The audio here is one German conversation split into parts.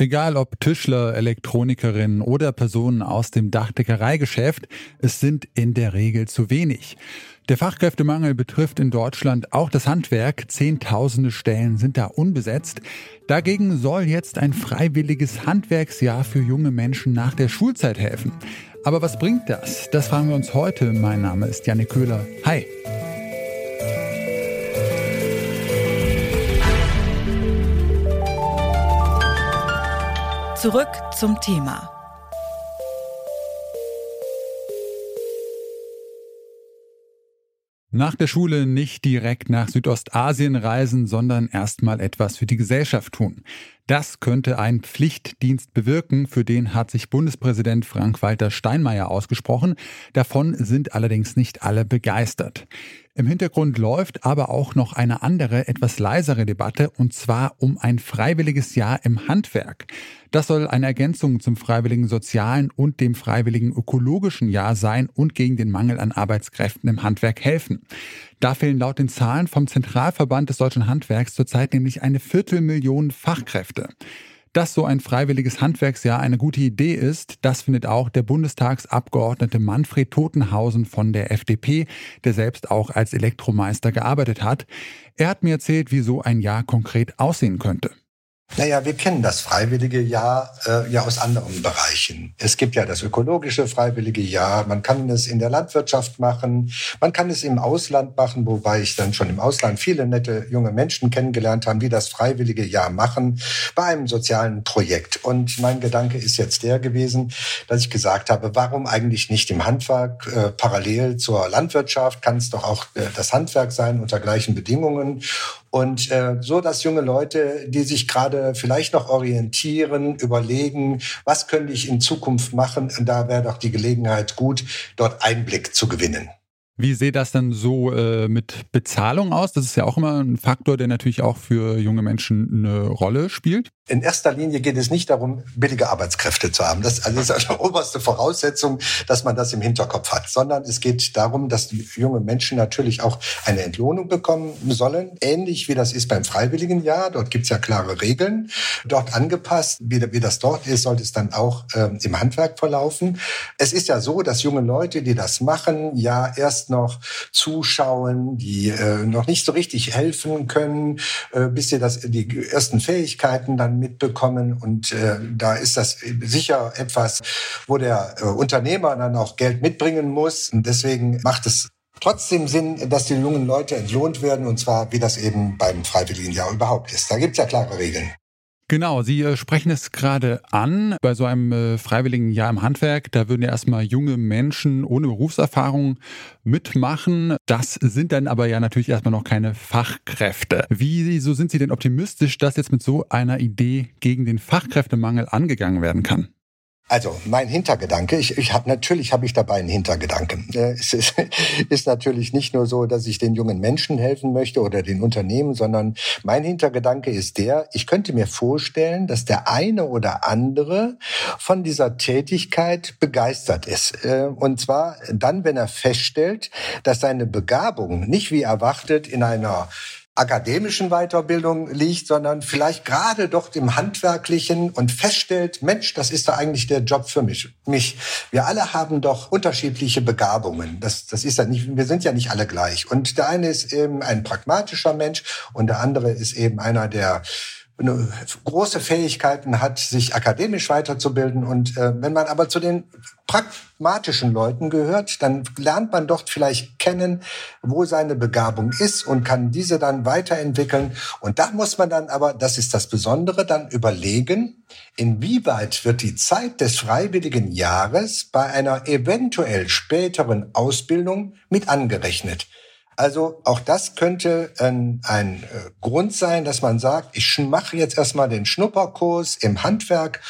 Egal ob Tischler, Elektronikerin oder Personen aus dem Dachdeckereigeschäft, es sind in der Regel zu wenig. Der Fachkräftemangel betrifft in Deutschland auch das Handwerk. Zehntausende Stellen sind da unbesetzt. Dagegen soll jetzt ein freiwilliges Handwerksjahr für junge Menschen nach der Schulzeit helfen. Aber was bringt das? Das fragen wir uns heute. Mein Name ist Janik Köhler. Hi. Zurück zum Thema. Nach der Schule nicht direkt nach Südostasien reisen, sondern erstmal etwas für die Gesellschaft tun. Das könnte ein Pflichtdienst bewirken, für den hat sich Bundespräsident Frank-Walter Steinmeier ausgesprochen. Davon sind allerdings nicht alle begeistert. Im Hintergrund läuft aber auch noch eine andere, etwas leisere Debatte, und zwar um ein freiwilliges Jahr im Handwerk. Das soll eine Ergänzung zum freiwilligen sozialen und dem freiwilligen ökologischen Jahr sein und gegen den Mangel an Arbeitskräften im Handwerk helfen. Da fehlen laut den Zahlen vom Zentralverband des deutschen Handwerks zurzeit nämlich eine Viertelmillion Fachkräfte. Dass so ein freiwilliges Handwerksjahr eine gute Idee ist, das findet auch der Bundestagsabgeordnete Manfred Totenhausen von der FDP, der selbst auch als Elektromeister gearbeitet hat. Er hat mir erzählt, wie so ein Jahr konkret aussehen könnte. Naja, wir kennen das freiwillige Jahr äh, ja aus anderen Bereichen. Es gibt ja das ökologische freiwillige Jahr. Man kann es in der Landwirtschaft machen. Man kann es im Ausland machen, wobei ich dann schon im Ausland viele nette junge Menschen kennengelernt habe, die das freiwillige Jahr machen bei einem sozialen Projekt. Und mein Gedanke ist jetzt der gewesen, dass ich gesagt habe, warum eigentlich nicht im Handwerk äh, parallel zur Landwirtschaft? Kann es doch auch äh, das Handwerk sein unter gleichen Bedingungen. Und äh, so, dass junge Leute, die sich gerade vielleicht noch orientieren, überlegen, was könnte ich in Zukunft machen, da wäre doch die Gelegenheit gut, dort Einblick zu gewinnen. Wie sieht das dann so äh, mit Bezahlung aus? Das ist ja auch immer ein Faktor, der natürlich auch für junge Menschen eine Rolle spielt. In erster Linie geht es nicht darum, billige Arbeitskräfte zu haben. Das, also das ist eine oberste Voraussetzung, dass man das im Hinterkopf hat. Sondern es geht darum, dass die junge Menschen natürlich auch eine Entlohnung bekommen sollen. Ähnlich wie das ist beim freiwilligen Jahr. Dort gibt es ja klare Regeln. Dort angepasst, wie, wie das dort ist, sollte es dann auch ähm, im Handwerk verlaufen. Es ist ja so, dass junge Leute, die das machen, ja erst noch zuschauen, die äh, noch nicht so richtig helfen können, äh, bis sie das, die ersten Fähigkeiten dann mitbekommen. Und äh, da ist das sicher etwas, wo der äh, Unternehmer dann auch Geld mitbringen muss. Und deswegen macht es trotzdem Sinn, dass die jungen Leute entlohnt werden, und zwar wie das eben beim Freiwilligen Jahr überhaupt ist. Da gibt es ja klare Regeln. Genau, Sie äh, sprechen es gerade an. Bei so einem äh, freiwilligen Jahr im Handwerk, da würden ja erstmal junge Menschen ohne Berufserfahrung mitmachen. Das sind dann aber ja natürlich erstmal noch keine Fachkräfte. Wieso sind Sie denn optimistisch, dass jetzt mit so einer Idee gegen den Fachkräftemangel angegangen werden kann? Also mein Hintergedanke, ich, ich habe natürlich habe ich dabei einen Hintergedanke. Äh, es ist, ist natürlich nicht nur so, dass ich den jungen Menschen helfen möchte oder den Unternehmen, sondern mein Hintergedanke ist der, ich könnte mir vorstellen, dass der eine oder andere von dieser Tätigkeit begeistert ist. Äh, und zwar dann, wenn er feststellt, dass seine Begabung nicht wie erwartet in einer akademischen Weiterbildung liegt, sondern vielleicht gerade dort im handwerklichen und feststellt, Mensch, das ist da eigentlich der Job für mich. mich. Wir alle haben doch unterschiedliche Begabungen. Das, das ist ja nicht, wir sind ja nicht alle gleich. Und der eine ist eben ein pragmatischer Mensch und der andere ist eben einer, der große Fähigkeiten hat, sich akademisch weiterzubilden. Und äh, wenn man aber zu den pragmatischen Leuten gehört, dann lernt man dort vielleicht kennen, wo seine Begabung ist und kann diese dann weiterentwickeln. Und da muss man dann aber, das ist das Besondere, dann überlegen, inwieweit wird die Zeit des freiwilligen Jahres bei einer eventuell späteren Ausbildung mit angerechnet. Also auch das könnte ein, ein äh, Grund sein, dass man sagt, ich mache jetzt erstmal den Schnupperkurs im Handwerk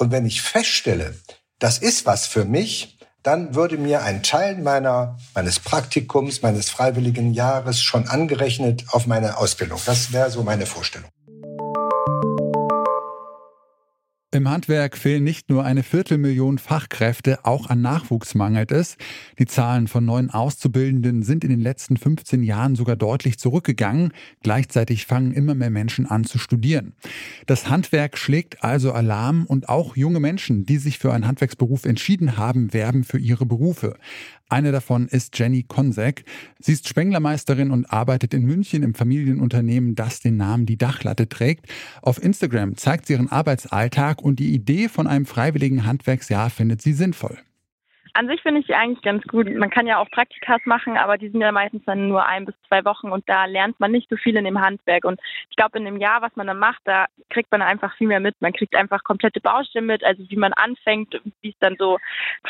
und wenn ich feststelle, das ist was für mich, dann würde mir ein Teil meiner, meines Praktikums, meines freiwilligen Jahres schon angerechnet auf meine Ausbildung. Das wäre so meine Vorstellung. Im Handwerk fehlen nicht nur eine Viertelmillion Fachkräfte, auch an Nachwuchs mangelt es. Die Zahlen von neuen Auszubildenden sind in den letzten 15 Jahren sogar deutlich zurückgegangen. Gleichzeitig fangen immer mehr Menschen an zu studieren. Das Handwerk schlägt also Alarm und auch junge Menschen, die sich für einen Handwerksberuf entschieden haben, werben für ihre Berufe. Eine davon ist Jenny Konsek. Sie ist Spenglermeisterin und arbeitet in München im Familienunternehmen, das den Namen Die Dachlatte trägt. Auf Instagram zeigt sie ihren Arbeitsalltag und die Idee von einem freiwilligen Handwerksjahr findet sie sinnvoll. An sich finde ich eigentlich ganz gut. Man kann ja auch Praktikas machen, aber die sind ja meistens dann nur ein bis zwei Wochen und da lernt man nicht so viel in dem Handwerk. Und ich glaube, in dem Jahr, was man dann macht, da kriegt man einfach viel mehr mit. Man kriegt einfach komplette Baustellen mit, also wie man anfängt, wie es dann so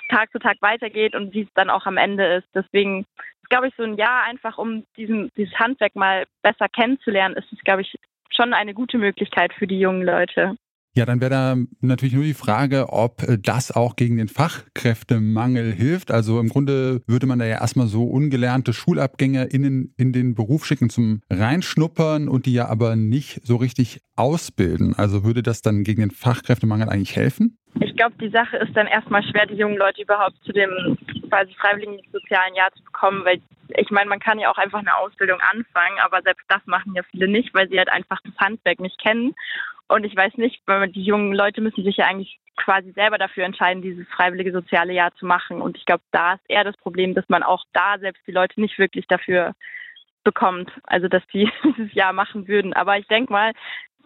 Tag zu Tag weitergeht und wie es dann auch am Ende ist. Deswegen ist, glaube ich, so ein Jahr einfach, um diesen, dieses Handwerk mal besser kennenzulernen, ist es, glaube ich, schon eine gute Möglichkeit für die jungen Leute. Ja, dann wäre da natürlich nur die Frage, ob äh, das auch gegen den Fachkräftemangel hilft. Also im Grunde würde man da ja erstmal so ungelernte SchulabgängerInnen in den Beruf schicken zum Reinschnuppern und die ja aber nicht so richtig ausbilden. Also würde das dann gegen den Fachkräftemangel eigentlich helfen? Ich glaube, die Sache ist dann erstmal schwer, die jungen Leute überhaupt zu dem quasi freiwilligen sozialen Jahr zu bekommen, weil ich meine, man kann ja auch einfach eine Ausbildung anfangen, aber selbst das machen ja viele nicht, weil sie halt einfach das Handwerk nicht kennen. Und ich weiß nicht, weil die jungen Leute müssen sich ja eigentlich quasi selber dafür entscheiden, dieses freiwillige soziale Jahr zu machen. Und ich glaube, da ist eher das Problem, dass man auch da selbst die Leute nicht wirklich dafür bekommt, also dass die dieses Jahr machen würden. Aber ich denke mal,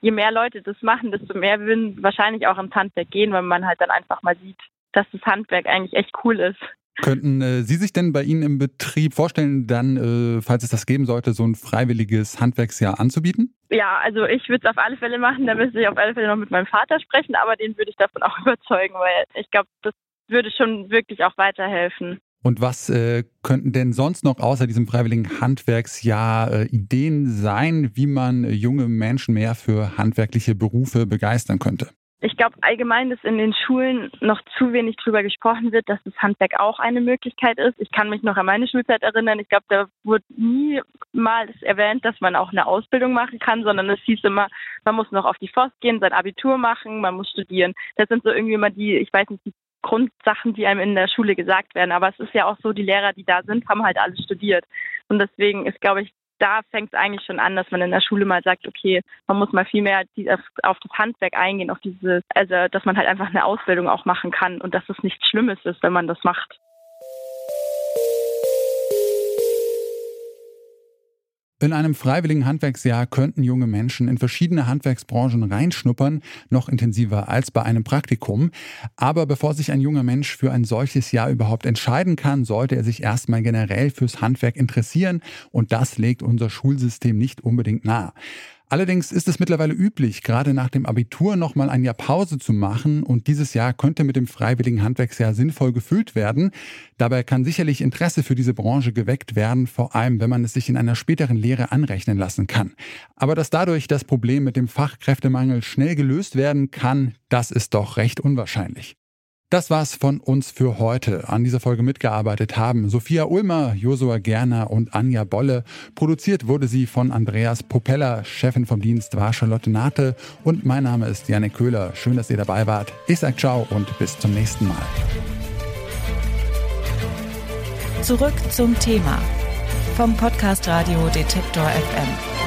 je mehr Leute das machen, desto mehr würden wahrscheinlich auch ins Handwerk gehen, weil man halt dann einfach mal sieht, dass das Handwerk eigentlich echt cool ist. Könnten äh, Sie sich denn bei Ihnen im Betrieb vorstellen, dann, äh, falls es das geben sollte, so ein freiwilliges Handwerksjahr anzubieten? Ja, also ich würde es auf alle Fälle machen. Da müsste ich auf alle Fälle noch mit meinem Vater sprechen, aber den würde ich davon auch überzeugen, weil ich glaube, das würde schon wirklich auch weiterhelfen. Und was äh, könnten denn sonst noch außer diesem freiwilligen Handwerksjahr äh, Ideen sein, wie man junge Menschen mehr für handwerkliche Berufe begeistern könnte? Ich glaube allgemein, dass in den Schulen noch zu wenig darüber gesprochen wird, dass das Handwerk auch eine Möglichkeit ist. Ich kann mich noch an meine Schulzeit erinnern. Ich glaube, da wurde niemals erwähnt, dass man auch eine Ausbildung machen kann, sondern es hieß immer, man muss noch auf die Forst gehen, sein Abitur machen, man muss studieren. Das sind so irgendwie immer die, ich weiß nicht, die Grundsachen, die einem in der Schule gesagt werden. Aber es ist ja auch so, die Lehrer, die da sind, haben halt alles studiert. Und deswegen ist, glaube ich, da fängt es eigentlich schon an, dass man in der Schule mal sagt, okay, man muss mal viel mehr auf das Handwerk eingehen, auf diese, also dass man halt einfach eine Ausbildung auch machen kann und dass es nichts Schlimmes ist, wenn man das macht. In einem freiwilligen Handwerksjahr könnten junge Menschen in verschiedene Handwerksbranchen reinschnuppern, noch intensiver als bei einem Praktikum. Aber bevor sich ein junger Mensch für ein solches Jahr überhaupt entscheiden kann, sollte er sich erstmal generell fürs Handwerk interessieren und das legt unser Schulsystem nicht unbedingt nahe. Allerdings ist es mittlerweile üblich, gerade nach dem Abitur nochmal ein Jahr Pause zu machen und dieses Jahr könnte mit dem freiwilligen Handwerksjahr sinnvoll gefüllt werden. Dabei kann sicherlich Interesse für diese Branche geweckt werden, vor allem wenn man es sich in einer späteren Lehre anrechnen lassen kann. Aber dass dadurch das Problem mit dem Fachkräftemangel schnell gelöst werden kann, das ist doch recht unwahrscheinlich. Das war's von uns für heute. An dieser Folge mitgearbeitet haben Sophia Ulmer, Josua Gerner und Anja Bolle. Produziert wurde sie von Andreas Popella. Chefin vom Dienst war Charlotte Nate. Und mein Name ist Janik Köhler. Schön, dass ihr dabei wart. Ich sag ciao und bis zum nächsten Mal. Zurück zum Thema vom Podcast Radio Detektor FM.